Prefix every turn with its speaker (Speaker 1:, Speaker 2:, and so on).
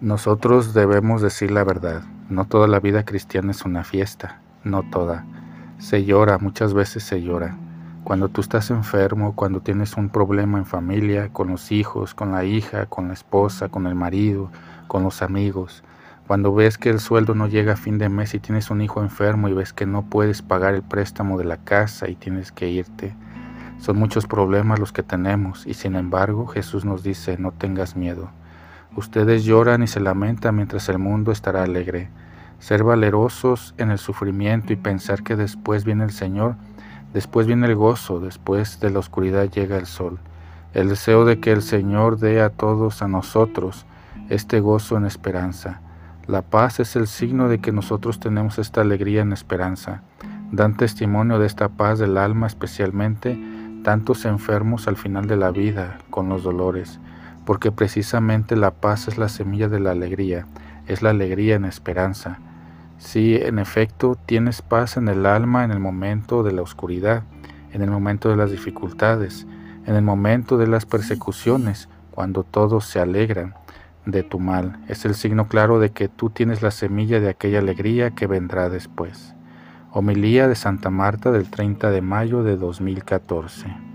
Speaker 1: Nosotros debemos decir la verdad. No toda la vida cristiana es una fiesta, no toda. Se llora, muchas veces se llora. Cuando tú estás enfermo, cuando tienes un problema en familia, con los hijos, con la hija, con la esposa, con el marido, con los amigos, cuando ves que el sueldo no llega a fin de mes y tienes un hijo enfermo y ves que no puedes pagar el préstamo de la casa y tienes que irte, son muchos problemas los que tenemos y sin embargo Jesús nos dice, no tengas miedo. Ustedes lloran y se lamentan mientras el mundo estará alegre. Ser valerosos en el sufrimiento y pensar que después viene el Señor, después viene el gozo, después de la oscuridad llega el sol. El deseo de que el Señor dé a todos a nosotros este gozo en esperanza. La paz es el signo de que nosotros tenemos esta alegría en esperanza. Dan testimonio de esta paz del alma especialmente tantos enfermos al final de la vida con los dolores porque precisamente la paz es la semilla de la alegría, es la alegría en esperanza. Si en efecto tienes paz en el alma en el momento de la oscuridad, en el momento de las dificultades, en el momento de las persecuciones, cuando todos se alegran de tu mal, es el signo claro de que tú tienes la semilla de aquella alegría que vendrá después. Homilía de Santa Marta del 30 de mayo de 2014.